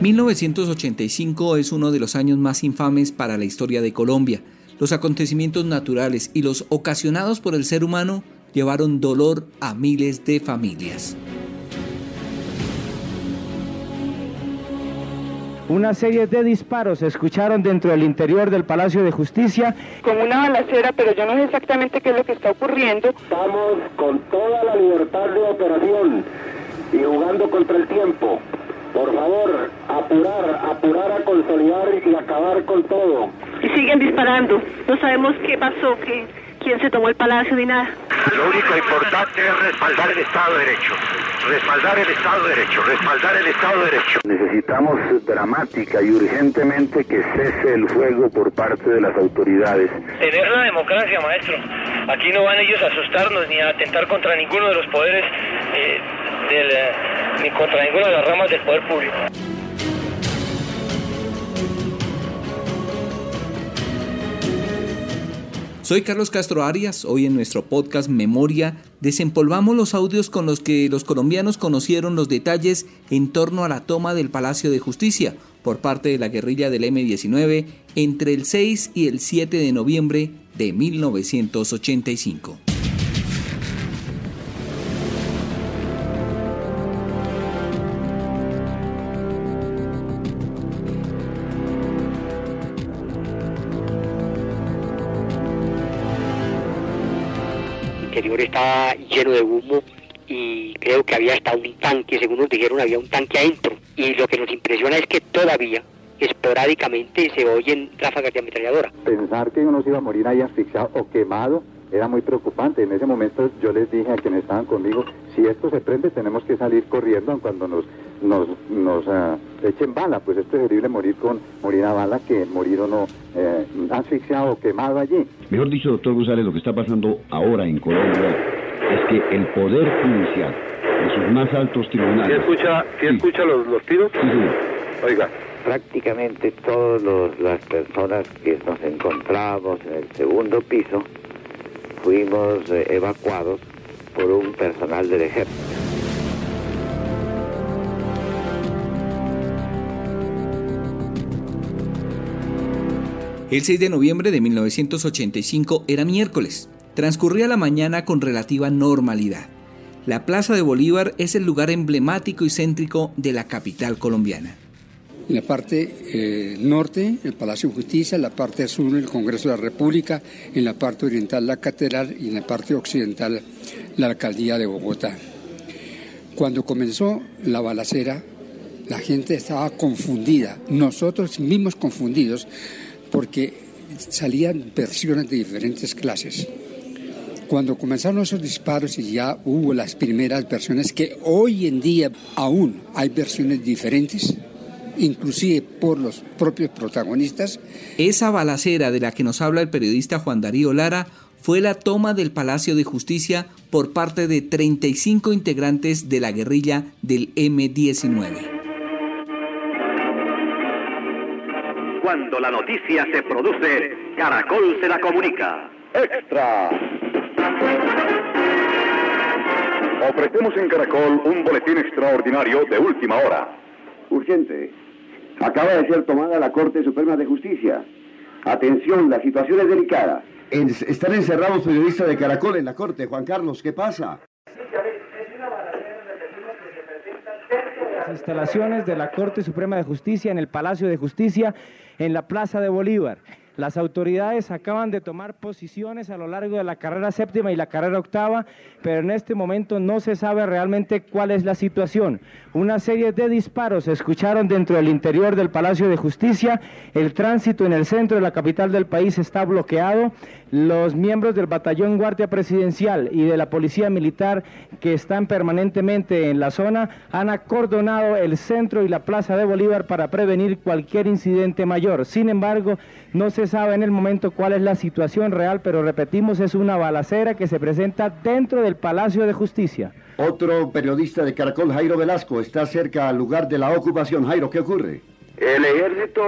1985 es uno de los años más infames para la historia de Colombia. Los acontecimientos naturales y los ocasionados por el ser humano llevaron dolor a miles de familias. Una serie de disparos se escucharon dentro del interior del Palacio de Justicia. Como una balacera, pero yo no sé exactamente qué es lo que está ocurriendo. Estamos con toda la libertad de operación y jugando contra el tiempo. Por favor, apurar, apurar a consolidar y acabar con todo. Y siguen disparando. No sabemos qué pasó, qué, quién se tomó el palacio ni nada. Lo único importante es respaldar el Estado de Derecho. Respaldar el Estado de Derecho, respaldar el Estado de Derecho. Necesitamos dramática y urgentemente que cese el fuego por parte de las autoridades. Tener la democracia, maestro. Aquí no van ellos a asustarnos ni a atentar contra ninguno de los poderes, eh, del, eh, ni contra ninguna de las ramas del poder público. Soy Carlos Castro Arias. Hoy en nuestro podcast Memoria desempolvamos los audios con los que los colombianos conocieron los detalles en torno a la toma del Palacio de Justicia por parte de la guerrilla del M-19 entre el 6 y el 7 de noviembre de 1985. De humo y creo que había hasta un tanque, según nos dijeron, había un tanque adentro. Y lo que nos impresiona es que todavía, esporádicamente, se oyen ráfagas de ametralladora. Pensar que uno se iba a morir ahí asfixiado o quemado era muy preocupante. En ese momento yo les dije a quienes estaban conmigo, si esto se prende tenemos que salir corriendo cuando nos nos, nos ah, echen bala, pues es preferible morir con morir a bala que morir o no eh, asfixiado o quemado allí. Mejor dicho, doctor González, lo que está pasando ahora en Colombia es que el poder judicial en sus más altos tribunales... ¿Sí escucha, sí escucha los, los tiros? Sí, sí. Oiga. Prácticamente todas las personas que nos encontrábamos en el segundo piso fuimos eh, evacuados por un personal del ejército. El 6 de noviembre de 1985 era miércoles. Transcurría la mañana con relativa normalidad. La Plaza de Bolívar es el lugar emblemático y céntrico de la capital colombiana. En la parte eh, norte, el Palacio de Justicia, en la parte sur, el Congreso de la República, en la parte oriental, la Catedral y en la parte occidental, la Alcaldía de Bogotá. Cuando comenzó la balacera, la gente estaba confundida, nosotros mismos confundidos, porque salían versiones de diferentes clases. Cuando comenzaron esos disparos y ya hubo las primeras versiones, que hoy en día aún hay versiones diferentes, inclusive por los propios protagonistas. Esa balacera de la que nos habla el periodista Juan Darío Lara fue la toma del Palacio de Justicia por parte de 35 integrantes de la guerrilla del M-19. Cuando la noticia se produce, Caracol se la comunica. ¡Extra! Ofrecemos en Caracol un boletín extraordinario de última hora. Urgente. Acaba de ser tomada la Corte Suprema de Justicia. Atención, la situación es delicada. están encerrados periodistas de Caracol en la Corte. Juan Carlos, ¿qué pasa? Las instalaciones de la Corte Suprema de Justicia en el Palacio de Justicia en la Plaza de Bolívar. Las autoridades acaban de tomar posiciones a lo largo de la carrera séptima y la carrera octava, pero en este momento no se sabe realmente cuál es la situación. Una serie de disparos se escucharon dentro del interior del Palacio de Justicia. El tránsito en el centro de la capital del país está bloqueado. Los miembros del batallón Guardia Presidencial y de la Policía Militar que están permanentemente en la zona han acordonado el centro y la Plaza de Bolívar para prevenir cualquier incidente mayor. Sin embargo, no se sabe en el momento cuál es la situación real, pero repetimos, es una balacera que se presenta dentro del Palacio de Justicia. Otro periodista de Caracol, Jairo Velasco, está cerca al lugar de la ocupación. Jairo, ¿qué ocurre? El ejército,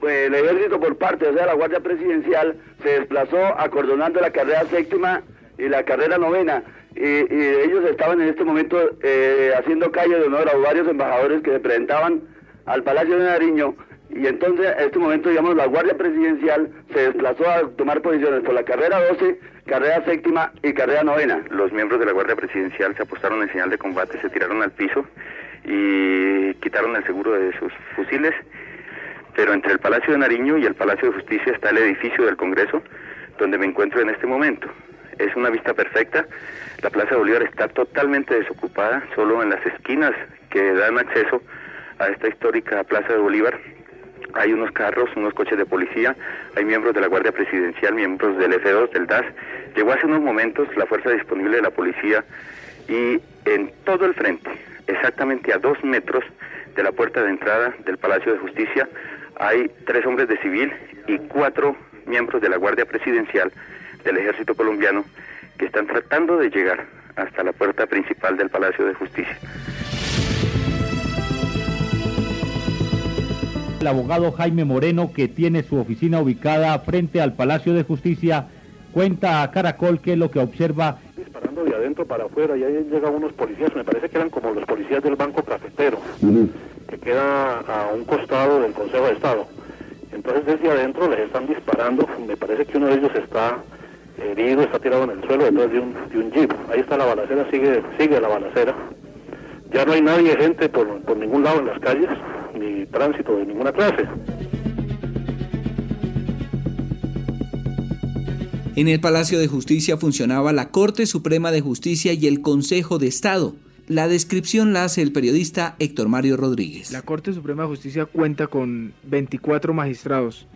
pues, el ejército por parte de la Guardia Presidencial se desplazó acordonando la carrera séptima y la carrera novena. Y, ellos estaban en este momento eh, haciendo calle de honor a varios embajadores que se presentaban al Palacio de Nariño y entonces en este momento, digamos, la Guardia Presidencial se desplazó a tomar posiciones por la carrera 12, carrera séptima y carrera novena. Los miembros de la Guardia Presidencial se apostaron en señal de combate, se tiraron al piso y quitaron el seguro de sus fusiles. Pero entre el Palacio de Nariño y el Palacio de Justicia está el edificio del Congreso, donde me encuentro en este momento. Es una vista perfecta. La Plaza de Bolívar está totalmente desocupada, solo en las esquinas que dan acceso a esta histórica Plaza de Bolívar hay unos carros, unos coches de policía, hay miembros de la Guardia Presidencial, miembros del F2, del DAS. Llegó hace unos momentos la fuerza disponible de la policía y en todo el frente, exactamente a dos metros de la puerta de entrada del Palacio de Justicia, hay tres hombres de civil y cuatro miembros de la Guardia Presidencial del Ejército Colombiano que están tratando de llegar hasta la puerta principal del Palacio de Justicia. El abogado Jaime Moreno, que tiene su oficina ubicada frente al Palacio de Justicia, cuenta a Caracol qué es lo que observa. Disparando de adentro para afuera y ahí llegan unos policías, me parece que eran como los policías del Banco Cafetero, que queda a un costado del Consejo de Estado. Entonces desde adentro les están disparando, me parece que uno de ellos está herido, está tirado en el suelo detrás de un, de un jeep. Ahí está la balacera, sigue, sigue la balacera. Ya no hay nadie, gente por, por ningún lado en las calles, tránsito de ninguna clase. En el Palacio de Justicia funcionaba la Corte Suprema de Justicia y el Consejo de Estado. La descripción la hace el periodista Héctor Mario Rodríguez. La Corte Suprema de Justicia cuenta con 24 magistrados.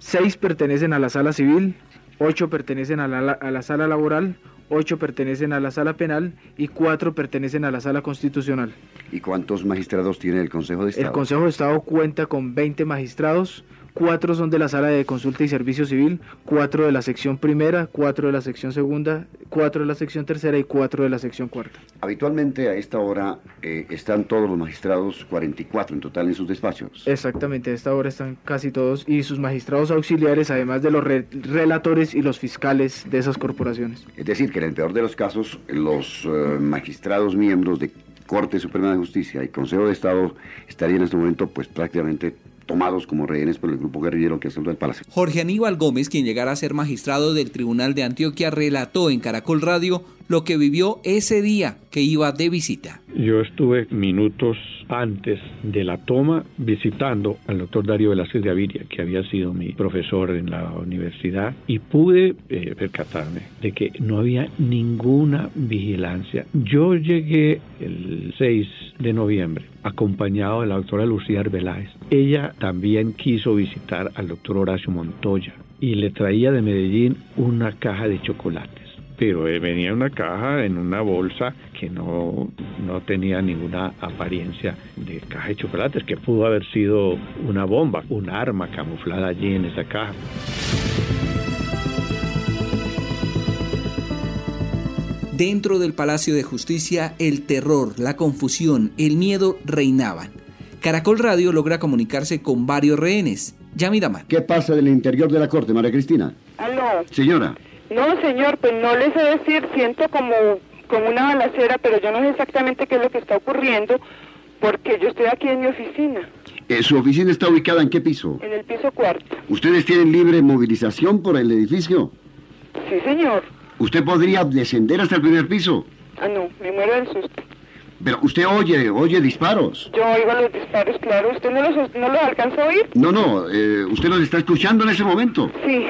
Seis pertenecen a la sala civil, ocho pertenecen a la, a la sala laboral, ocho pertenecen a la sala penal y cuatro pertenecen a la sala constitucional. ¿Y cuántos magistrados tiene el Consejo de Estado? El Consejo de Estado cuenta con 20 magistrados, cuatro son de la sala de consulta y servicio civil, cuatro de la sección primera, cuatro de la sección segunda, cuatro de la sección tercera y cuatro de la sección cuarta. Habitualmente a esta hora eh, están todos los magistrados, 44 en total en sus despachos. Exactamente, a esta hora están casi todos y sus magistrados auxiliares, además de los re relatores y los fiscales de esas corporaciones. Es decir, que en el peor de los casos, los uh, magistrados miembros de Corte Suprema de Justicia y Consejo de Estado estarían en este momento pues prácticamente tomados como rehenes por el grupo guerrillero que asaltó el palacio. Jorge Aníbal Gómez, quien llegara a ser magistrado del Tribunal de Antioquia, relató en Caracol Radio lo que vivió ese día que iba de visita. Yo estuve minutos antes de la toma visitando al doctor Darío Velázquez de Aviria, que había sido mi profesor en la universidad, y pude eh, percatarme de que no había ninguna vigilancia. Yo llegué el 6 de noviembre acompañado de la doctora Lucía Arbeláez. Ella también quiso visitar al doctor Horacio Montoya y le traía de Medellín una caja de chocolates pero venía una caja en una bolsa que no, no tenía ninguna apariencia de caja de chocolates, que pudo haber sido una bomba, un arma camuflada allí en esa caja. Dentro del Palacio de Justicia, el terror, la confusión, el miedo reinaban. Caracol Radio logra comunicarse con varios rehenes. Yami Damar. ¿Qué pasa del interior de la corte, María Cristina? Aló. Señora. No, señor, pues no les sé decir, siento como, como una balacera, pero yo no sé exactamente qué es lo que está ocurriendo, porque yo estoy aquí en mi oficina. Eh, ¿Su oficina está ubicada en qué piso? En el piso cuarto. ¿Ustedes tienen libre movilización por el edificio? Sí, señor. ¿Usted podría descender hasta el primer piso? Ah, no, me muero del susto. Pero usted oye, oye disparos. Yo oigo los disparos, claro. ¿Usted no los, no los alcanza a oír? No, no, eh, ¿usted los está escuchando en ese momento? Sí.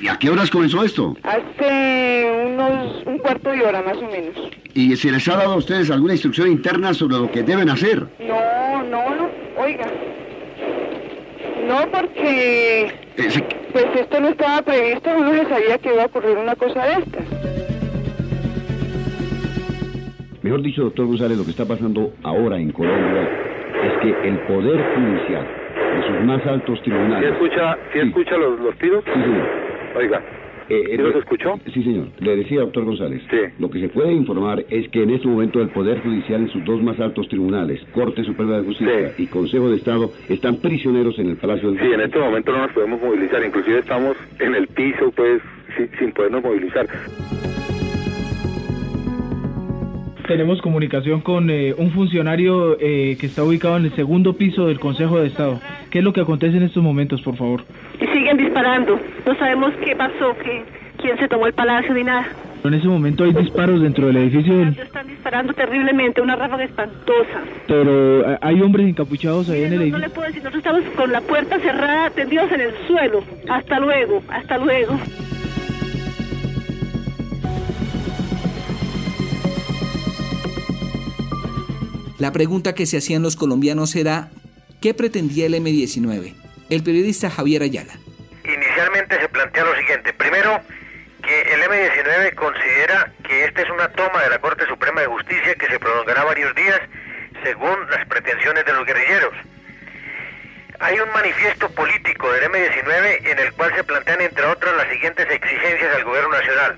¿Y a qué horas comenzó esto? Hace unos un cuarto de hora más o menos. ¿Y se les ha dado a ustedes alguna instrucción interna sobre lo que deben hacer? No, no, no, oiga. No, porque Eh, se- pues esto no estaba previsto, uno no sabía que iba a ocurrir una cosa de estas. Mejor dicho, doctor González, lo que está pasando ahora en Colombia es que el Poder Judicial, en sus más altos ¿Sí tribunales... escucha, sí escucha los, los tiros? Sí, señor. Oiga, Eh, ¿sí los escuchó? Sí, señor. Le decía, doctor González. Lo que se puede informar es que en este momento el Poder Judicial en sus dos más altos tribunales, Corte Suprema de Justicia y Consejo de Estado, están prisioneros en el Palacio del Sí, en este momento no nos podemos movilizar, inclusive estamos en el piso, pues, sin, sin podernos movilizar. tenemos comunicación con eh, un funcionario eh, que está ubicado en el segundo piso del Consejo de Estado. ¿Qué es lo que acontece en estos momentos, por favor? Siguen disparando. No sabemos qué pasó, qué, quién se tomó el palacio ni nada. En ese momento hay disparos dentro del edificio. Están disparando terriblemente, una ráfaga espantosa. Pero eh, hay hombres encapuchados ahí en el edificio. No le puedo decir, nosotros estamos con la puerta cerrada, tendidos en el suelo. Hasta luego, hasta luego. La pregunta que se hacían los colombianos era, ¿qué pretendía el M-19? El periodista Javier Ayala. Inicialmente se plantea lo siguiente. Primero, que el M-19 considera que esta es una toma de la Corte Suprema de Justicia que se prolongará varios días según las pretensiones de los guerrilleros. Hay un manifiesto político del M-19 en el cual se plantean, entre otras, las siguientes exigencias al gobierno nacional.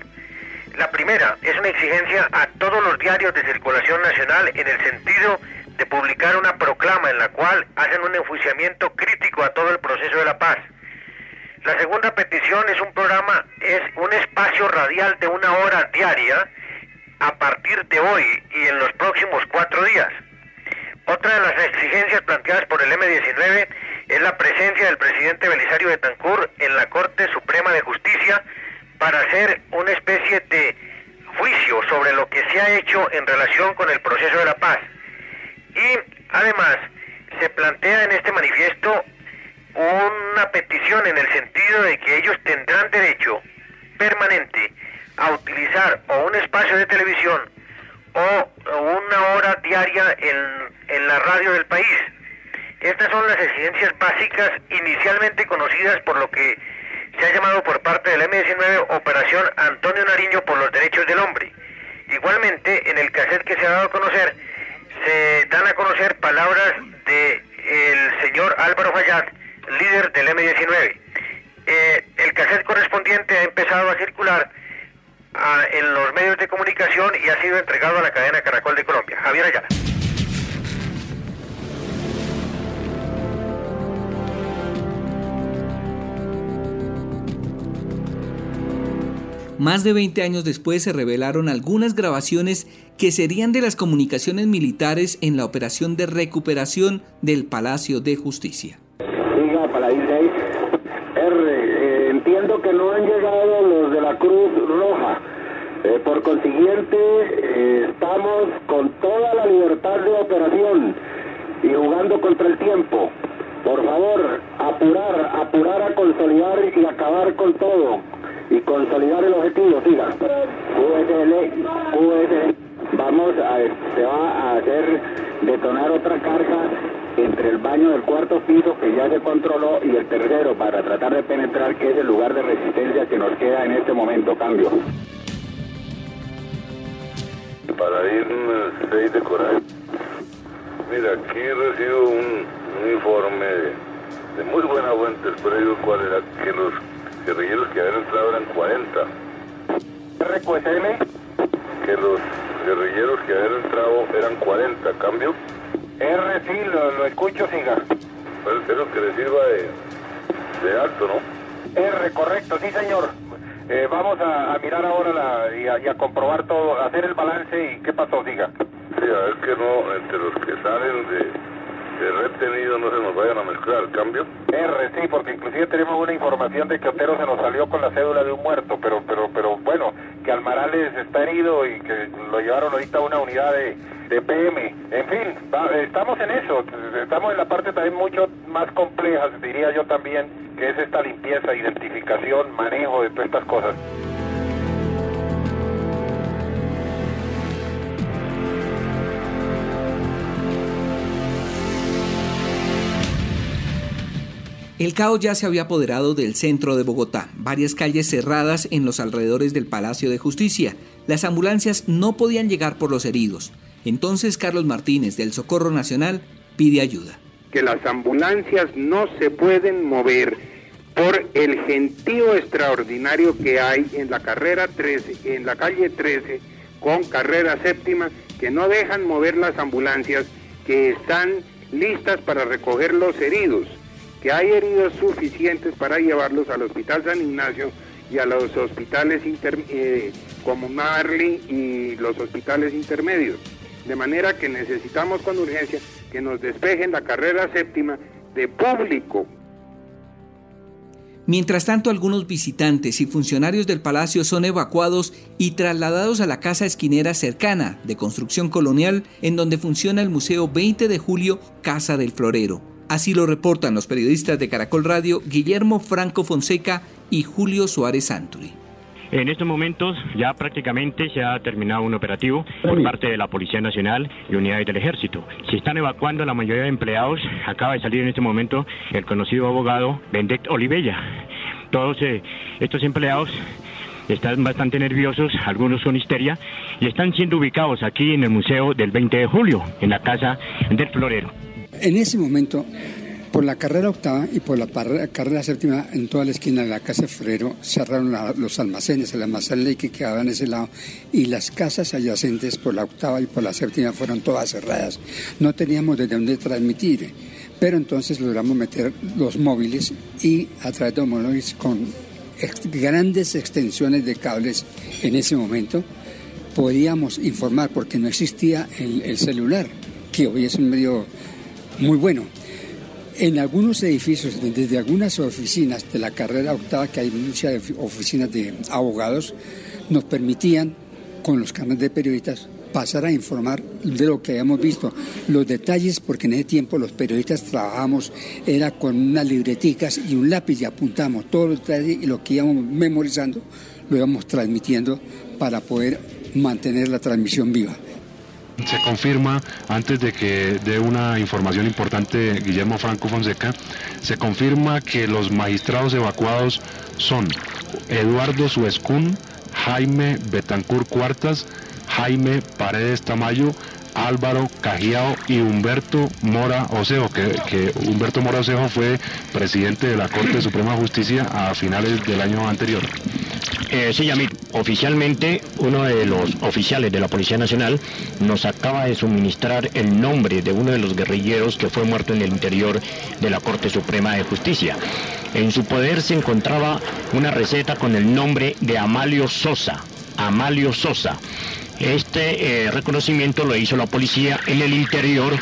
La primera es una exigencia a todos los diarios de circulación nacional en el sentido de publicar una proclama en la cual hacen un enjuiciamiento crítico a todo el proceso de la paz. La segunda petición es un programa, es un espacio radial de una hora diaria a partir de hoy y en los próximos cuatro días. Otra de las exigencias planteadas por el M-19 es la presencia del presidente Belisario Betancourt en la Corte Suprema de Justicia para hacer una especie de juicio sobre lo que se ha hecho en relación con el proceso de la paz. Y además se plantea en este manifiesto una petición en el sentido de que ellos tendrán derecho permanente a utilizar o un espacio de televisión o una hora diaria en, en la radio del país. Estas son las exigencias básicas inicialmente conocidas por lo que se ha llamado por parte del M19 Operación Antonio Nariño por los Derechos del Hombre. Igualmente, en el cassette que se ha dado a conocer, se dan a conocer palabras de el señor Álvaro Fayad, líder del M19. Eh, el cassette correspondiente ha empezado a circular ah, en los medios de comunicación y ha sido entregado a la cadena Caracol de Colombia. Javier Ayala. Más de 20 años después se revelaron algunas grabaciones que serían de las comunicaciones militares en la operación de recuperación del Palacio de Justicia. Para R, eh, entiendo que no han llegado los de la Cruz Roja. Eh, por consiguiente, eh, estamos con toda la libertad de operación y jugando contra el tiempo. Por favor, apurar, apurar a consolidar y acabar con todo y consolidar el objetivo, siga. USL, USL, vamos a, se va a hacer detonar otra carga entre el baño del cuarto piso que ya se controló y el tercero para tratar de penetrar que es el lugar de resistencia que nos queda en este momento. Cambio. Para ir 6 de coral. Mira, aquí recibo un, un informe de, de, muy buena fuente, pero digo cuál era, que los guerrilleros que habían entrado eran 40. RQSM. Que los guerrilleros que habían entrado eran 40, ¿cambio? R, sí, lo, lo escucho, siga. Pues espero que le sirva de, de alto, ¿no? R, correcto, sí, señor. Eh, vamos a, a, mirar ahora la, y, a, y, a, comprobar todo, hacer el balance y qué pasó, diga. Sí, a ver que no, entre los que salen de retenido no se nos vayan a mezclar, ¿cambio? R, sí, porque inclusive tenemos una información de que Otero se nos salió con la cédula de un muerto, pero pero pero bueno, que Almarales está herido y que lo llevaron ahorita a una unidad de, PM. En fin, estamos en eso, estamos en la parte también mucho más compleja, diría yo también, que es esta limpieza, identificación, manejo de todas estas cosas. El caos ya se había apoderado del centro de Bogotá, varias calles cerradas en los alrededores del Palacio de Justicia. Las ambulancias no podían llegar por los heridos. Entonces Carlos Martínez del Socorro Nacional pide ayuda. Que las ambulancias no se pueden mover por el gentío extraordinario que hay en la carrera 13, en la calle 13 con carrera séptima, que no dejan mover las ambulancias que están listas para recoger los heridos que hay heridos suficientes para llevarlos al Hospital San Ignacio y a los hospitales eh, como Marley y los hospitales intermedios. De manera que necesitamos con urgencia que nos despejen la carrera séptima de público. Mientras tanto, algunos visitantes y funcionarios del palacio son evacuados y trasladados a la casa esquinera cercana, de construcción colonial, en donde funciona el Museo 20 de Julio Casa del Florero. Así lo reportan los periodistas de Caracol Radio Guillermo Franco Fonseca y Julio Suárez Santuri. En estos momentos ya prácticamente se ha terminado un operativo por parte de la Policía Nacional y unidades del Ejército. Se están evacuando la mayoría de empleados. Acaba de salir en este momento el conocido abogado Bendet Olivella. Todos eh, estos empleados están bastante nerviosos, algunos son histeria, y están siendo ubicados aquí en el Museo del 20 de Julio, en la Casa del Florero. En ese momento por la carrera octava y por la carrera séptima, en toda la esquina de la casa de Ferrero, cerraron los almacenes, el almacén que quedaba en ese lado, y las casas adyacentes por la octava y por la séptima fueron todas cerradas. No teníamos desde dónde transmitir, pero entonces logramos meter los móviles y a través de móviles con grandes extensiones de cables en ese momento, podíamos informar, porque no existía el celular, que hoy es un medio muy bueno en algunos edificios, desde algunas oficinas de la carrera octava, que hay muchas oficinas de abogados, nos permitían, con los canales de periodistas, pasar a informar de lo que habíamos visto, los detalles, porque en ese tiempo los periodistas trabajábamos, era con unas libreticas y un lápiz y apuntamos todos los detalles y lo que íbamos memorizando lo íbamos transmitiendo para poder mantener la transmisión viva. Se confirma, antes de que dé una información importante Guillermo Franco Fonseca, se confirma que los magistrados evacuados son Eduardo Suescún, Jaime Betancur Cuartas, Jaime Paredes Tamayo, Álvaro Cajiao y Humberto Mora Osejo, que, Humberto Mora Osejo fue presidente de la Corte Suprema de Justicia a finales del año anterior. Eh, sí, Yamil, oficialmente uno de los oficiales de la Policía Nacional nos acaba de suministrar el nombre de uno de los guerrilleros que fue muerto en el interior de la Corte Suprema de Justicia. En su poder se encontraba una receta con el nombre de Amalio Sosa. Amalio Sosa. Este eh, reconocimiento lo hizo la policía en el interior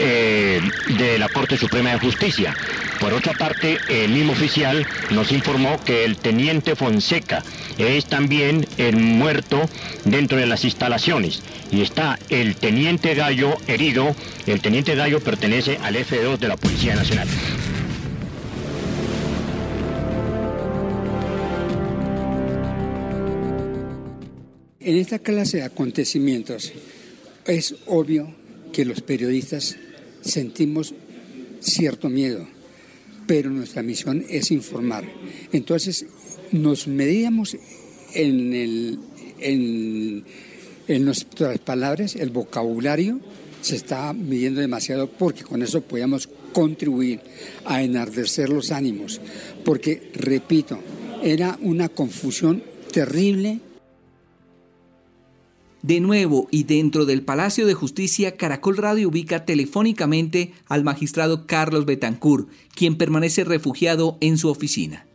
eh, de la Corte Suprema de Justicia. Por otra parte, el mismo oficial nos informó que el teniente Fonseca es también el muerto dentro de las instalaciones y está el teniente Gallo herido. El teniente Gallo pertenece al F2 de la Policía Nacional. En esta clase de acontecimientos es obvio que los periodistas sentimos cierto miedo, pero nuestra misión es informar. Entonces nos medíamos en, el, en, en nuestras palabras, el vocabulario se está midiendo demasiado porque con eso podíamos contribuir a enardecer los ánimos, porque, repito, era una confusión terrible de nuevo y dentro del Palacio de Justicia, Caracol Radio ubica telefónicamente al magistrado Carlos Betancourt, quien permanece refugiado en su oficina.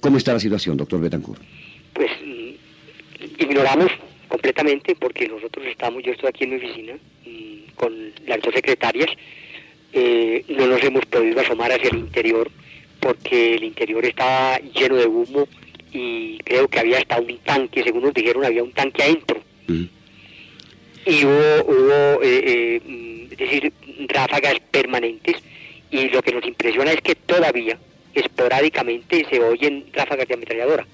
¿Cómo está la situación, doctor Betancourt? Pues ignoramos completamente porque nosotros estamos, yo estoy aquí en mi oficina mm, con las dos secretarias, eh, no nos hemos podido asomar hacia el interior porque el interior estaba lleno de humo y creo que había hasta un tanque, según nos dijeron, había un tanque adentro y hubo, hubo eh, eh, es decir, ráfagas permanentes y lo que nos impresiona es que todavía esporádicamente se oyen ráfagas de ametralladora.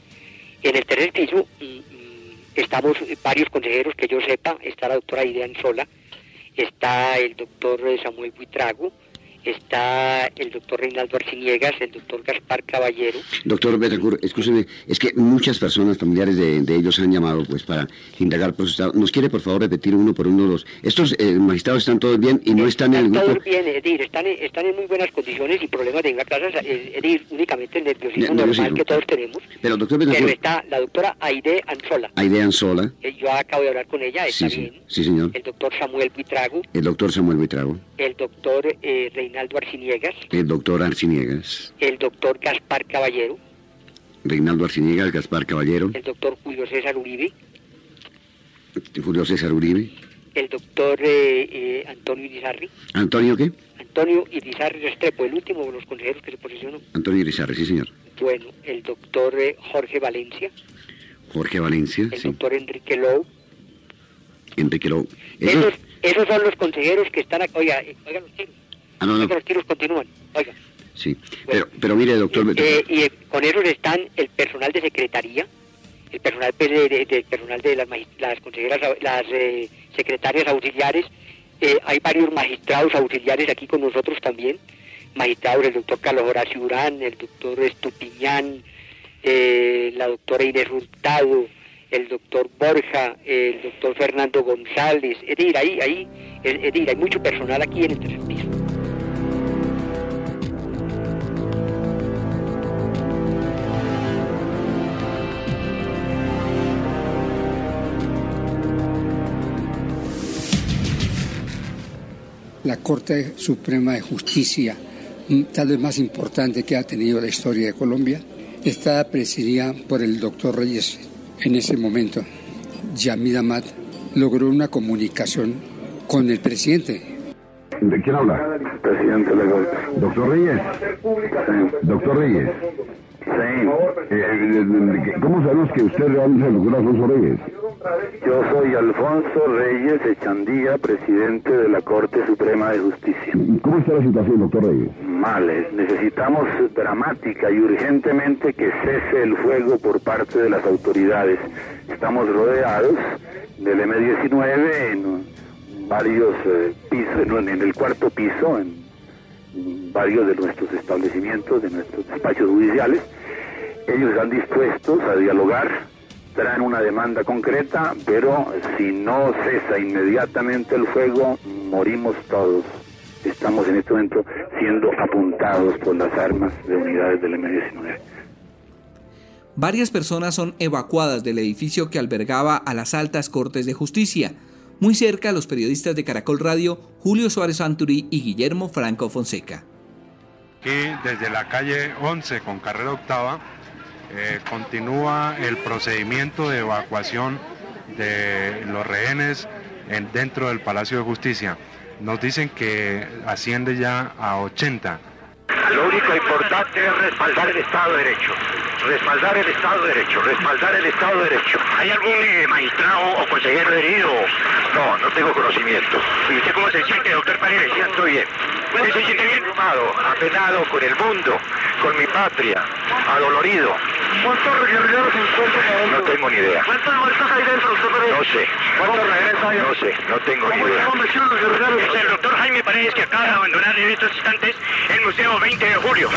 En el tercer piso mm, mm, estamos varios consejeros que yo sepa, está la doctora Idea Sola, está el doctor Samuel Buitrago, está el doctor Reinaldo Arciniegas, el doctor Gaspar Caballero. Doctor Betancourt, escúcheme, es que muchas personas familiares de, ellos han llamado pues para indagar por su estado. ¿Nos quiere por favor repetir uno por uno los... Estos eh, magistrados están todos bien y no están, en el grupo... Todos bien, Edir, están, están en muy buenas condiciones y problemas de venga clases, Edir, únicamente el nerviosismo normal que todos tenemos. Pero doctor Betancourt... Pero está la doctora Aide Anzola. Aide Anzola. Eh, yo acabo de hablar con ella, está sí, bien. Sí, señor. El doctor Samuel Buitrago. El doctor Samuel Buitrago. El doctor eh, Reinaldo Arciniegas. El doctor Arciniegas. El doctor Gaspar Caballero. Reinaldo Arciniegas, Gaspar Caballero. El doctor Julio César Uribe. Julio César Uribe. El doctor eh, eh, Antonio Irizarri. ¿Antonio qué? Antonio Irizarri Restrepo, el último de los consejeros que se posicionó. Antonio Irizarri, sí, señor. Bueno, el doctor eh, Jorge Valencia. Jorge Valencia, El sí. doctor Enrique Lowe. Enrique Lowe. Esos, esos son los consejeros que están aquí. Oiga, oiga los tiros. Ah, no, no. Los tiros continúan. Oiga. Sí. Pero, pero mire, doctor... Eh, y eh, con esos están el personal de secretaría, el personal pues, de, de- de- personal de las, las consejeras, las eh, secretarias auxiliares. Eh, hay varios magistrados auxiliares aquí con nosotros también. Magistrados, el doctor Carlos Horacio Urán, el doctor Estupiñán, la doctora Inés Hurtado, el doctor Borja, el doctor Fernando González. Es decir, ahí, ahí, es, decir, hay mucho personal aquí en el tercer La Corte Suprema de Justicia, mm, tal vez más importante que ha tenido la historia de Colombia, está presidida por el doctor Reyes. En ese momento, Yamid Amat logró una comunicación con el presidente. ¿De quién habla? Presidente de. Doctor Reyes. Doctor Reyes. Sí. Eh, ¿Cómo sabemos que usted realmente doctor Alfonso Reyes? Yo soy Alfonso Reyes Echandía, presidente de la Corte Suprema de Justicia. ¿Cómo está la situación, doctor Reyes? Mal, eh, necesitamos dramática y urgentemente que cese el fuego por parte de las autoridades. Estamos rodeados del M-19 en varios eh, pisos, no, en el cuarto piso, en varios de nuestros establecimientos, de nuestros despachos judiciales. Ellos están dispuestos a dialogar, traen una demanda concreta, pero si no cesa inmediatamente el fuego, morimos todos. Estamos en este momento siendo apuntados por las armas de unidades del M-19. Varias personas son evacuadas del edificio que albergaba a las altas cortes de justicia. Muy cerca, los periodistas de Caracol Radio, Julio Suárez Santuri y Guillermo Franco Fonseca. Aquí desde la calle 11 con carrera octava eh, continúa el procedimiento de evacuación de los rehenes en- dentro del Palacio de Justicia. Nos dicen que asciende ya a 80. Lo único importante es respaldar el Estado de Derecho. Respaldar el Estado de Derecho, respaldar el Estado de Derecho. ¿Hay algún eh, magistrado o consejero herido? No, no tengo conocimiento. ¿Y usted cómo se siente, doctor Paredes? Ya estoy bien. ¿Usted se siente bien? Abrumado, apenado con el mundo, con mi patria, adolorido. ¿Cuántos guerrilleros se encuentran adentro? No tengo ni idea. ¿Cuántos muertos hay dentro, doctor Paredes? No sé. ¿Cuántos rehenes hay? No sé, no tengo ni idea. ¿Cómo están los guerrilleros? Es el doctor Jaime Paredes que acaba de abandonar en estos instantes el Museo 20 de Julio.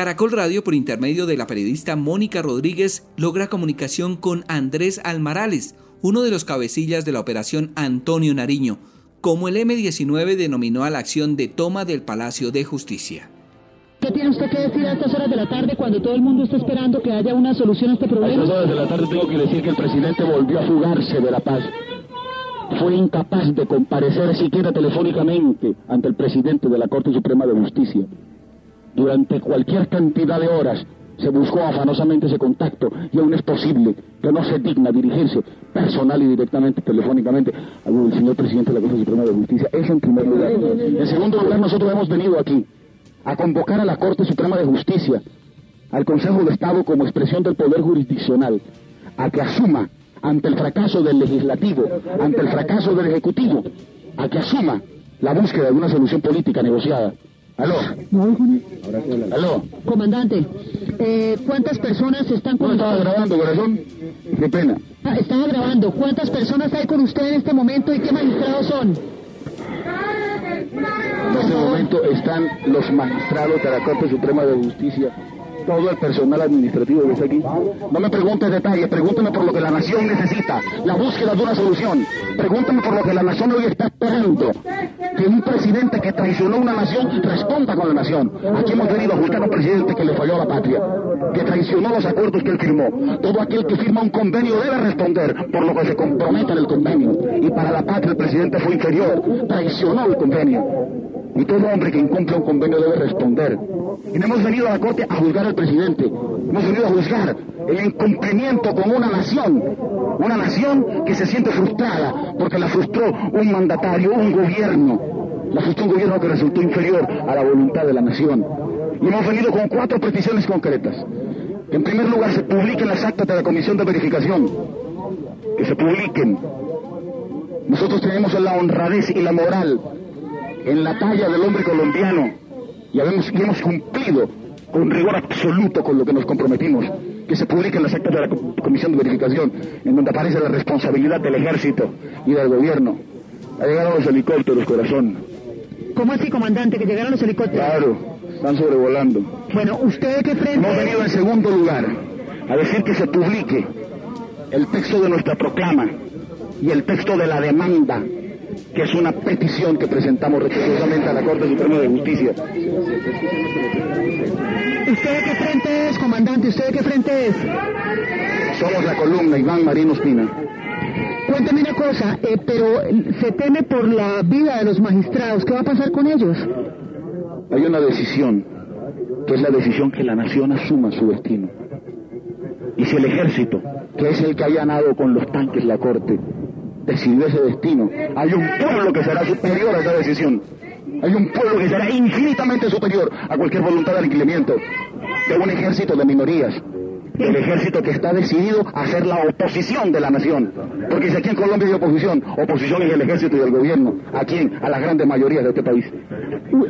Caracol Radio, por intermedio de la periodista Mónica Rodríguez, logra comunicación con Andrés Almarales, uno de los cabecillas de la operación Antonio Nariño, como el M-19 denominó a la acción de toma del Palacio de Justicia. ¿Qué tiene usted que decir a estas horas de la tarde cuando todo el mundo está esperando que haya una solución a este A problema? estas horas de la tarde tengo que decir que el presidente volvió a fugarse de la paz. Fue incapaz de comparecer siquiera telefónicamente ante el presidente de la Corte Suprema de Justicia. Durante cualquier cantidad de horas se buscó afanosamente ese contacto y aún es posible que no se digna dirigirse personal y directamente telefónicamente al señor presidente de la Corte Suprema de Justicia. Eso en primer lugar. En segundo lugar, nosotros hemos venido aquí a convocar a la Corte Suprema de Justicia, al Consejo de Estado como expresión del poder jurisdiccional, a que asuma ante el fracaso del legislativo, ante el fracaso del ejecutivo, a que asuma la búsqueda de una solución política negociada. ¿Aló? ¿Aló? Comandante, eh, ¿cuántas personas están con No estaba usted? grabando, corazón. Qué pena. Ah, estaba grabando. ¿Cuántas personas hay con usted en este momento y qué magistrados son? En este momento están los magistrados de la Corte Suprema de Justicia, todo el personal administrativo que está aquí. No me preguntes detalles, pregúntame por lo que la nación necesita, la búsqueda de una solución. Pregúntame por lo que la nación hoy está esperando. que un presidente que traicionó una nación responda con la nación. Aquí hemos venido a buscar a un presidente que le falló a la patria, que traicionó los acuerdos que él firmó. Todo aquel que firma un convenio debe responder por lo que se comprometa en el convenio. Y para la patria el presidente fue inferior, traicionó el convenio. Y todo hombre que incumple un convenio debe responder. Y no hemos venido a la Corte a juzgar al presidente. Hemos venido a juzgar el incumplimiento con una nación. Una nación que se siente frustrada porque la frustró un mandatario, un gobierno. La frustró un gobierno que resultó inferior a la voluntad de la nación. Y hemos venido con cuatro peticiones concretas. Que en primer lugar se publiquen las actas de la Comisión de Verificación. Que se publiquen. Nosotros tenemos la honradez y la moral en la talla del hombre colombiano y, habemos, y hemos cumplido con rigor absoluto con lo que nos comprometimos, que se publiquen las actas de la Comisión de Verificación, en donde aparece la responsabilidad del ejército y del gobierno. Ha llegado los helicópteros, corazón. ¿Cómo así, comandante, que llegaron los helicópteros? Claro, están sobrevolando. Bueno, ¿usted qué frente? Hemos venido en segundo lugar a decir que se publique el texto de nuestra proclama y el texto de la demanda que es una petición que presentamos respetuosamente a la Corte Suprema de Justicia. ¿Usted de qué frente es, comandante? ¿Usted de qué frente es? Somos la columna Iván Marino Espina. Cuéntame una cosa, eh, pero se teme por la vida de los magistrados. ¿Qué va a pasar con ellos? Hay una decisión, que es la decisión que la nación asuma su destino. Y si el ejército, que es el que ha allanado con los tanques la corte, decidió ese destino. Hay un pueblo que será superior a esa decisión. Hay un pueblo que será infinitamente superior a cualquier voluntad de aniquilamiento de un ejército de minorías. El ejército que está decidido a ser la oposición de la nación. Porque si aquí en Colombia hay oposición, oposición es el ejército y el gobierno. ¿A quién? A las grandes mayorías de este país.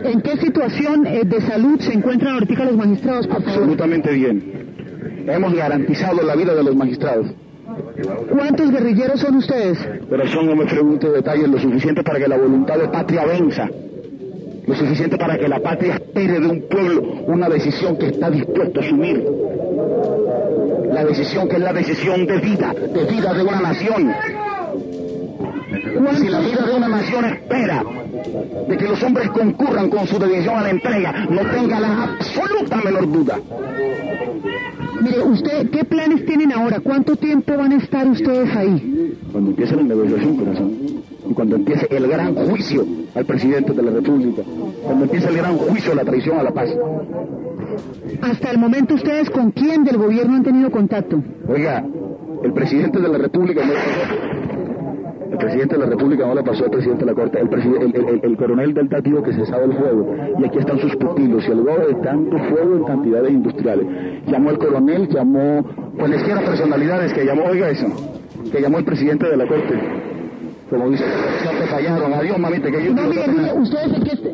¿En qué situación eh, de salud se encuentran ahorita los magistrados? Absolutamente bien. Hemos garantizado la vida de los magistrados. ¿Cuántos guerrilleros son ustedes? Pero son, no me pregunte detalles, lo suficiente para que la voluntad de patria venza. Lo suficiente para que la patria espere de un pueblo una decisión que está dispuesto a asumir. La decisión que es la decisión de vida, de vida de una nación. Si la vida de una nación espera de que los hombres concurran con su decisión a la entrega, no tenga la absoluta menor duda. Mire, usted, ¿qué planes tienen ahora? ¿Cuánto tiempo van a estar ustedes ahí? Cuando empiece la negociación, corazón. Y cuando empiece el gran juicio al presidente de la República. Cuando empiece el gran juicio a la traición a la paz. Hasta el momento, ¿ustedes con quién del gobierno han tenido contacto? Oiga, el presidente de la República no el presidente de la República no le pasó al presidente de la Corte, el, coronel del dijo que cesaba el fuego, y aquí están sus pupilos, y luego de tanto fuego en cantidades industriales. Llamó al coronel, llamó, les quiero personalidades que llamó, oiga eso, que llamó el presidente de la Corte. Como dice, ya te fallaron, adiós mamita, que yo... No, mire, mire, ustedes que...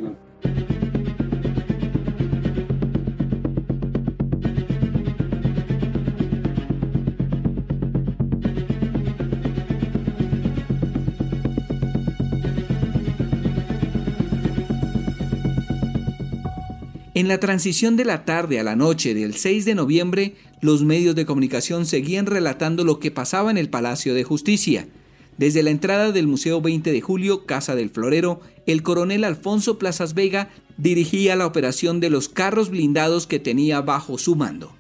En la transición de la tarde a la noche del 6 de noviembre, los medios de comunicación seguían relatando lo que pasaba en el Palacio de Justicia. Desde la entrada del Museo 20 de Julio, Casa del Florero, el coronel Alfonso Plazas Vega dirigía la operación de los carros blindados que tenía bajo su mando.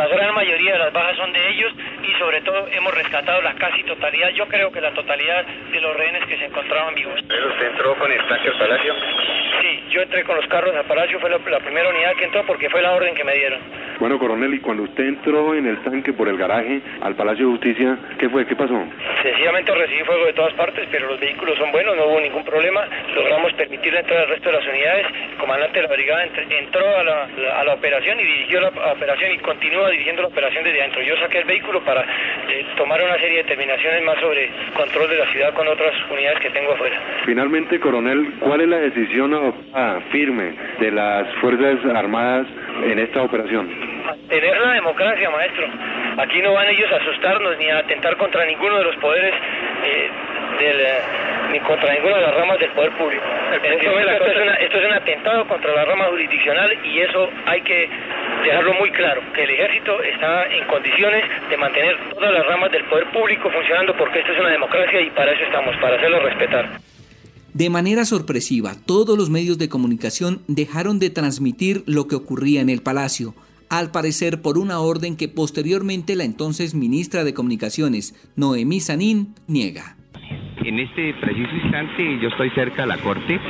La gran mayoría de las bajas son de ellos y sobre todo hemos rescatado la casi totalidad, yo creo que la totalidad de los rehenes que se encontraban vivos. ¿Usted entró con el tanque al palacio? Sí, yo entré con los carros al palacio, fue la, primera unidad que entró porque fue la orden que me dieron. Bueno, coronel, y cuando usted entró en el tanque por el garaje al Palacio de Justicia, ¿qué fue? ¿Qué pasó? Sencillamente recibí fuego de todas partes, pero los vehículos son buenos, no hubo ningún problema. Logramos permitir la entrada del resto de las unidades. El comandante de la brigada entró a la, a la operación y dirigió la operación y continúa dirigiendo la operación desde adentro. Yo saqué el vehículo para eh, tomar una serie de determinaciones más sobre control de la ciudad con otras unidades que tengo afuera. Finalmente, coronel, ¿cuál es la decisión firme de las Fuerzas Armadas en esta operación? tener la democracia, maestro. Aquí no van ellos a asustarnos ni a atentar contra ninguno de los poderes, eh, ni contra ninguna de las ramas del poder público. esto, es un atentado contra la rama jurisdiccional y eso hay que dejarlo muy claro, que el ejército está en condiciones de mantener todas las ramas del poder público funcionando porque esta es una democracia y para eso estamos, para hacerlo respetar. De manera sorpresiva, todos los medios de comunicación dejaron de transmitir lo que ocurría en el palacio, al parecer por una orden que posteriormente la entonces ministra de Comunicaciones, Noemí Sanín, niega. En este preciso instante yo estoy cerca de la corte,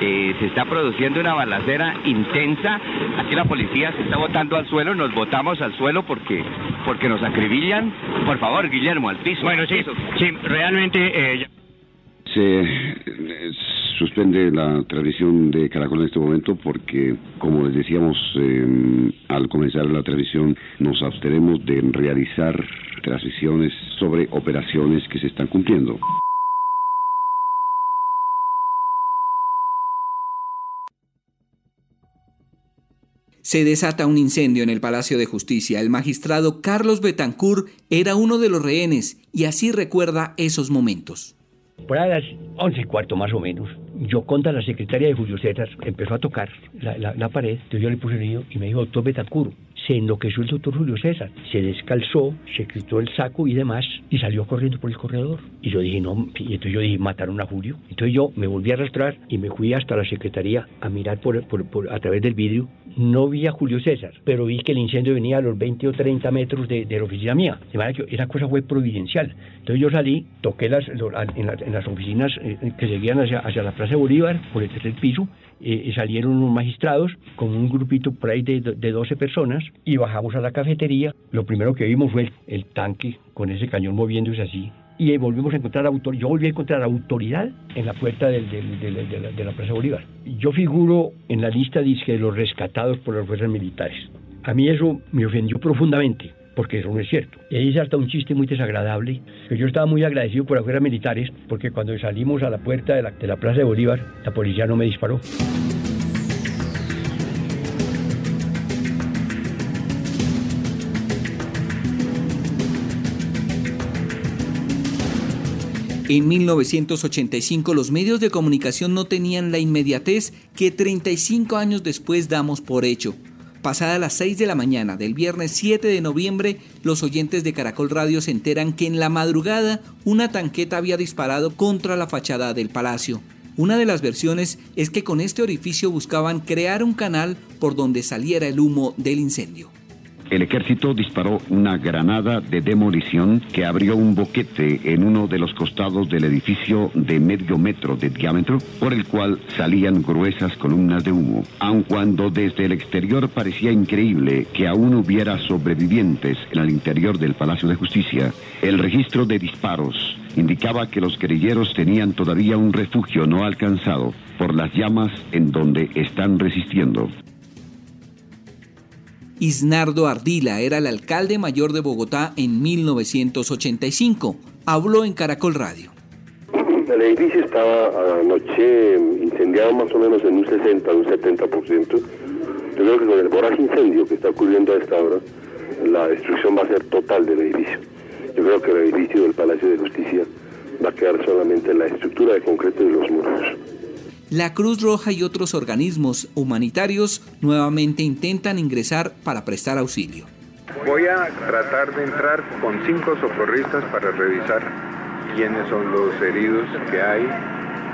eh, se está produciendo una balacera intensa, aquí la policía se está botando al suelo, nos botamos al suelo porque, porque nos acribillan. Por favor, Guillermo, al piso. Bueno, sí, sí, realmente... Eh, se eh, suspende la transmisión de Caracol en este momento porque, como les decíamos eh, al comenzar la transmisión, nos abstenemos de realizar transmisiones sobre operaciones que se están cumpliendo. Se desata un incendio en el Palacio de Justicia. El magistrado Carlos Betancourt era uno de los rehenes y así recuerda esos momentos. Por ahí a las once y cuarto más o menos, yo contra la secretaria de Julio César empezó a tocar la, pared, entonces yo le puse el niño y me dijo, doctor Betancur, se enloqueció el doctor Julio César, se descalzó, se quitó el saco y demás y salió corriendo por el corredor. Y yo dije, no, y entonces yo dije, mataron a Julio. Entonces yo me volví a arrastrar y me fui hasta la secretaría a mirar por, a través del vidrio. No vi a Julio César, pero vi que el incendio venía a los 20 o 30 metros de, la oficina mía. De manera que esa cosa fue providencial. Entonces yo salí, toqué las, en, las oficinas eh, que seguían hacia, hacia la Plaza Bolívar, por el tercer piso, eh, salieron unos magistrados con un grupito por ahí de, de 12 personas y bajamos a la cafetería. Lo primero que vimos fue el, tanque con ese cañón moviéndose así. Y volvimos a encontrar autoridad, yo volví a encontrar autoridad en la puerta de, la, Plaza Bolívar. Yo figuro en la lista de los rescatados por las fuerzas militares. A mí eso me ofendió profundamente, porque eso no es cierto. Y ahí salta un chiste muy desagradable, que yo estaba muy agradecido por las fuerzas militares, porque cuando salimos a la puerta de la, de la Plaza de Bolívar, la policía no me disparó. En 1985 los medios de comunicación no tenían la inmediatez que 35 años después damos por hecho. Pasada las 6 de la mañana del viernes 7 de noviembre, los oyentes de Caracol Radio se enteran que en la madrugada una tanqueta había disparado contra la fachada del palacio. Una de las versiones es que con este orificio buscaban crear un canal por donde saliera el humo del incendio. El ejército disparó una granada de demolición que abrió un boquete en uno de los costados del edificio de medio metro de diámetro, por el cual salían gruesas columnas de humo. Aun cuando desde el exterior parecía increíble que aún hubiera sobrevivientes en el interior del Palacio de Justicia, el registro de disparos indicaba que los guerrilleros tenían todavía un refugio no alcanzado por las llamas en donde están resistiendo. Isnardo Ardila era el alcalde mayor de Bogotá en 1985. Habló en Caracol Radio. El edificio estaba anoche incendiado más o menos en un 60, un 70%. Yo creo que con el voraz incendio que está ocurriendo a esta hora, la destrucción va a ser total del edificio. Yo creo que el edificio del Palacio de Justicia va a quedar solamente la estructura de concreto y los muros. La Cruz Roja y otros organismos humanitarios nuevamente intentan ingresar para prestar auxilio. Voy a tratar de entrar con cinco socorristas para revisar quiénes son los heridos que hay,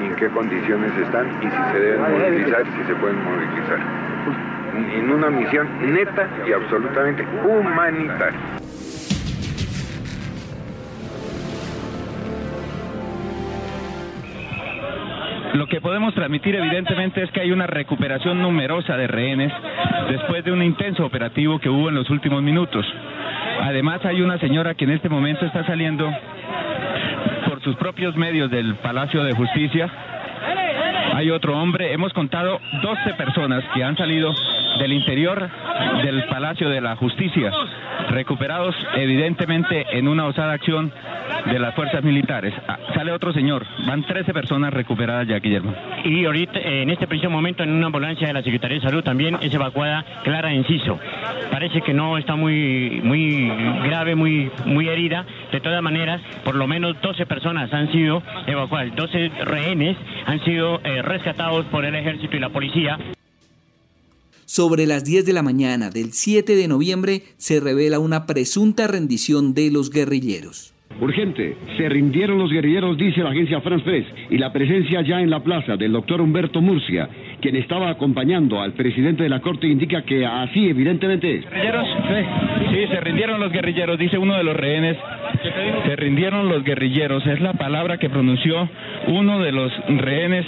en qué condiciones están y si se deben movilizar, si se pueden movilizar. En una misión neta y absolutamente humanitaria. Lo que podemos transmitir evidentemente es que hay una recuperación numerosa de rehenes después de un intenso operativo que hubo en los últimos minutos. Además hay una señora que en este momento está saliendo por sus propios medios del Palacio de Justicia. Hay otro hombre, hemos contado 12 personas que han salido del interior del Palacio de la Justicia, recuperados evidentemente en una osada acción de las fuerzas militares. Ah, sale otro señor, van 13 personas recuperadas ya, Guillermo. Y ahorita, en este preciso momento, en una ambulancia de la Secretaría de Salud también es evacuada Clara Enciso. Parece que no está muy, muy grave, muy, muy herida. De todas maneras, por lo menos 12 personas han sido evacuadas, 12 rehenes han sido eh, rescatados por el ejército y la policía. Sobre las 10 de la mañana del 7 de noviembre se revela una presunta rendición de los guerrilleros. Urgente, se rindieron los guerrilleros, dice la agencia France Press, y la presencia ya en la plaza del doctor Humberto Murcia, quien estaba acompañando al presidente de la Corte, indica que así evidentemente es. ¿Guerrilleros? Sí, sí, se rindieron los guerrilleros, dice uno de los rehenes. Se rindieron los guerrilleros, es la palabra que pronunció uno de los rehenes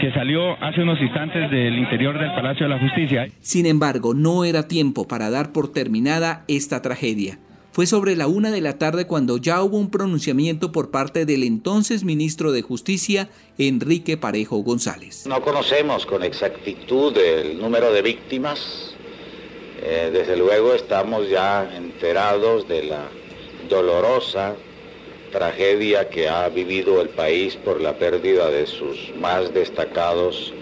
que salió hace unos instantes del interior del Palacio de la Justicia. Sin embargo, no era tiempo para dar por terminada esta tragedia. Fue sobre la una de la tarde cuando ya hubo un pronunciamiento por parte del entonces ministro de Justicia, Enrique Parejo González. No conocemos con exactitud el número de víctimas. Eh, desde luego estamos ya enterados de la dolorosa tragedia que ha vivido el país por la pérdida de sus más destacados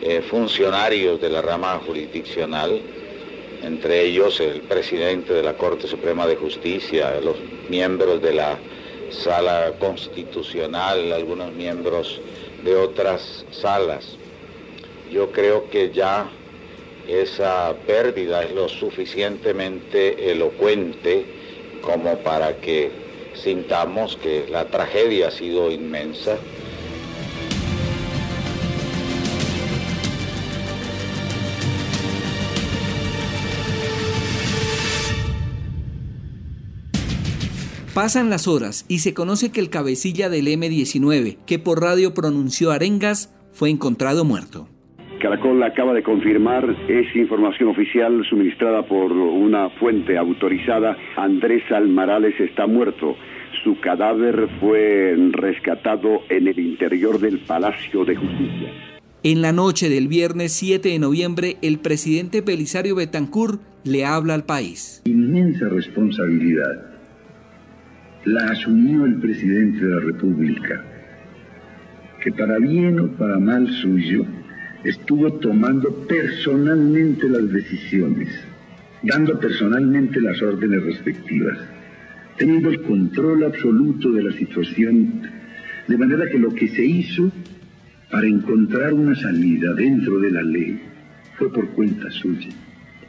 eh, funcionarios de la rama jurisdiccional entre ellos el presidente de la Corte Suprema de Justicia, los miembros de la Sala Constitucional, algunos miembros de otras salas. Yo creo que ya esa pérdida es lo suficientemente elocuente como para que sintamos que la tragedia ha sido inmensa. Pasan las horas y se conoce que el cabecilla del M-19, que por radio pronunció arengas, fue encontrado muerto. Caracol acaba de confirmar, es información oficial suministrada por una fuente autorizada, Andrés Almarales está muerto. Su cadáver fue rescatado en el interior del Palacio de Justicia. En la noche del viernes 7 de noviembre, el presidente Belisario Betancourt le habla al país. Inmensa responsabilidad la asumió el presidente de la República, que para bien o para mal suyo estuvo tomando personalmente las decisiones, dando personalmente las órdenes respectivas, teniendo el control absoluto de la situación, de manera que lo que se hizo para encontrar una salida dentro de la ley fue por cuenta suya,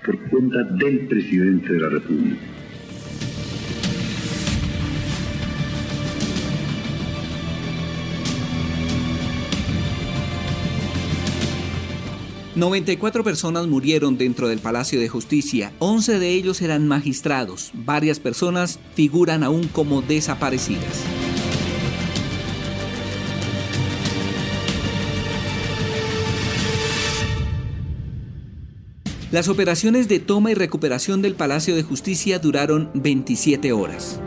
por cuenta del presidente de la República. 94 personas murieron dentro del Palacio de Justicia, 11 de ellos eran magistrados, varias personas figuran aún como desaparecidas. Las operaciones de toma y recuperación del Palacio de Justicia duraron 27 horas.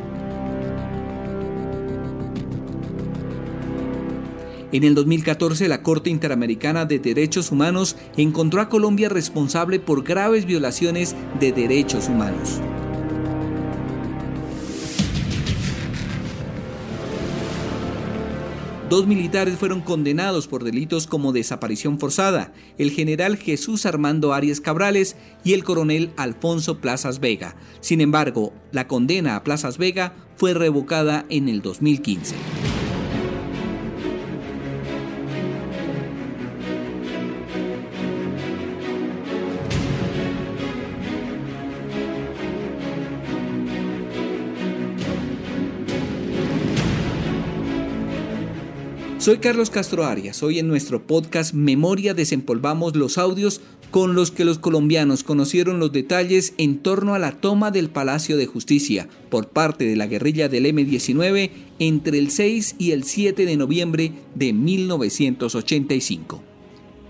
En el 2014, la Corte Interamericana de Derechos Humanos encontró a Colombia responsable por graves violaciones de derechos humanos. Dos militares fueron condenados por delitos como desaparición forzada, el general Jesús Armando Arias Cabrales y el coronel Alfonso Plazas Vega. Sin embargo, la condena a Plazas Vega fue revocada en el 2015. Soy Carlos Castro Arias. Hoy en nuestro podcast Memoria desempolvamos los audios con los que los colombianos conocieron los detalles en torno a la toma del Palacio de Justicia por parte de la guerrilla del M-19 entre el 6 y el 7 de noviembre de 1985.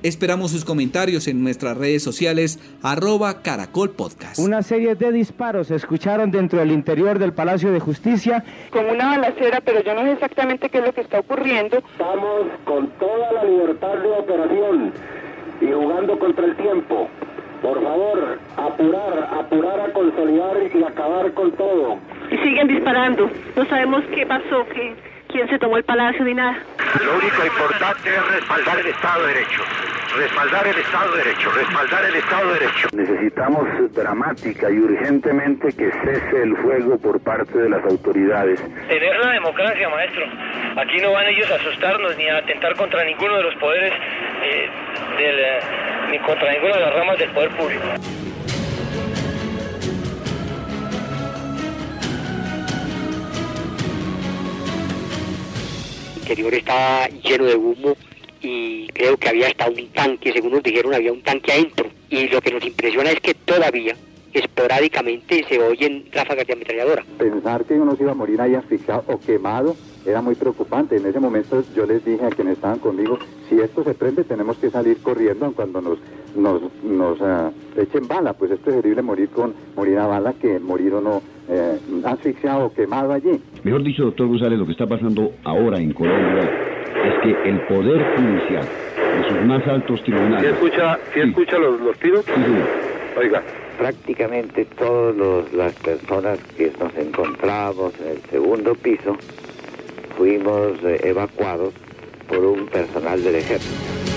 Esperamos sus comentarios en nuestras redes sociales arroba Caracol Podcast. Una serie de disparos se escucharon dentro del interior del Palacio de Justicia. Con una balacera, pero yo no sé exactamente qué es lo que está ocurriendo. Estamos con toda la libertad de operación y jugando contra el tiempo. Por favor, apurar, apurar a consolidar y acabar con todo. Y siguen disparando. No sabemos qué pasó, qué, quién se tomó el palacio ni nada. Lo único importante es respaldar el Estado de Derecho respaldar el Estado de Derecho, respaldar el Estado de Derecho. Necesitamos dramática y urgentemente que cese el fuego por parte de las autoridades. Tener la democracia, maestro. Aquí no van ellos a asustarnos ni a atentar contra ninguno de los poderes eh, del ni contra ninguna de las ramas del poder público. Interior estaba lleno de humo y creo que había hasta un tanque, según nos dijeron, había un tanque adentro. Y lo que nos impresiona es que todavía, esporádicamente, se oyen ráfagas de ametralladora. Pensar que uno se iba a morir ahí asfixiado o quemado era muy preocupante. En ese momento yo les dije a quienes estaban conmigo, si esto se prende tenemos que salir corriendo cuando nos, nos, nos ah, echen bala, pues es preferible morir con morir a bala que morir uno eh, asfixiado o quemado allí. Mejor dicho, doctor González, lo que está pasando ahora en Colombia es que el Poder Judicial, en sus más altos tribunales... ¿Sí escucha, sí escucha los, los tiros? Sí, sí. Oiga. Prácticamente todas las personas que nos encontrábamos en el segundo piso fuimos eh, evacuados por un personal del ejército.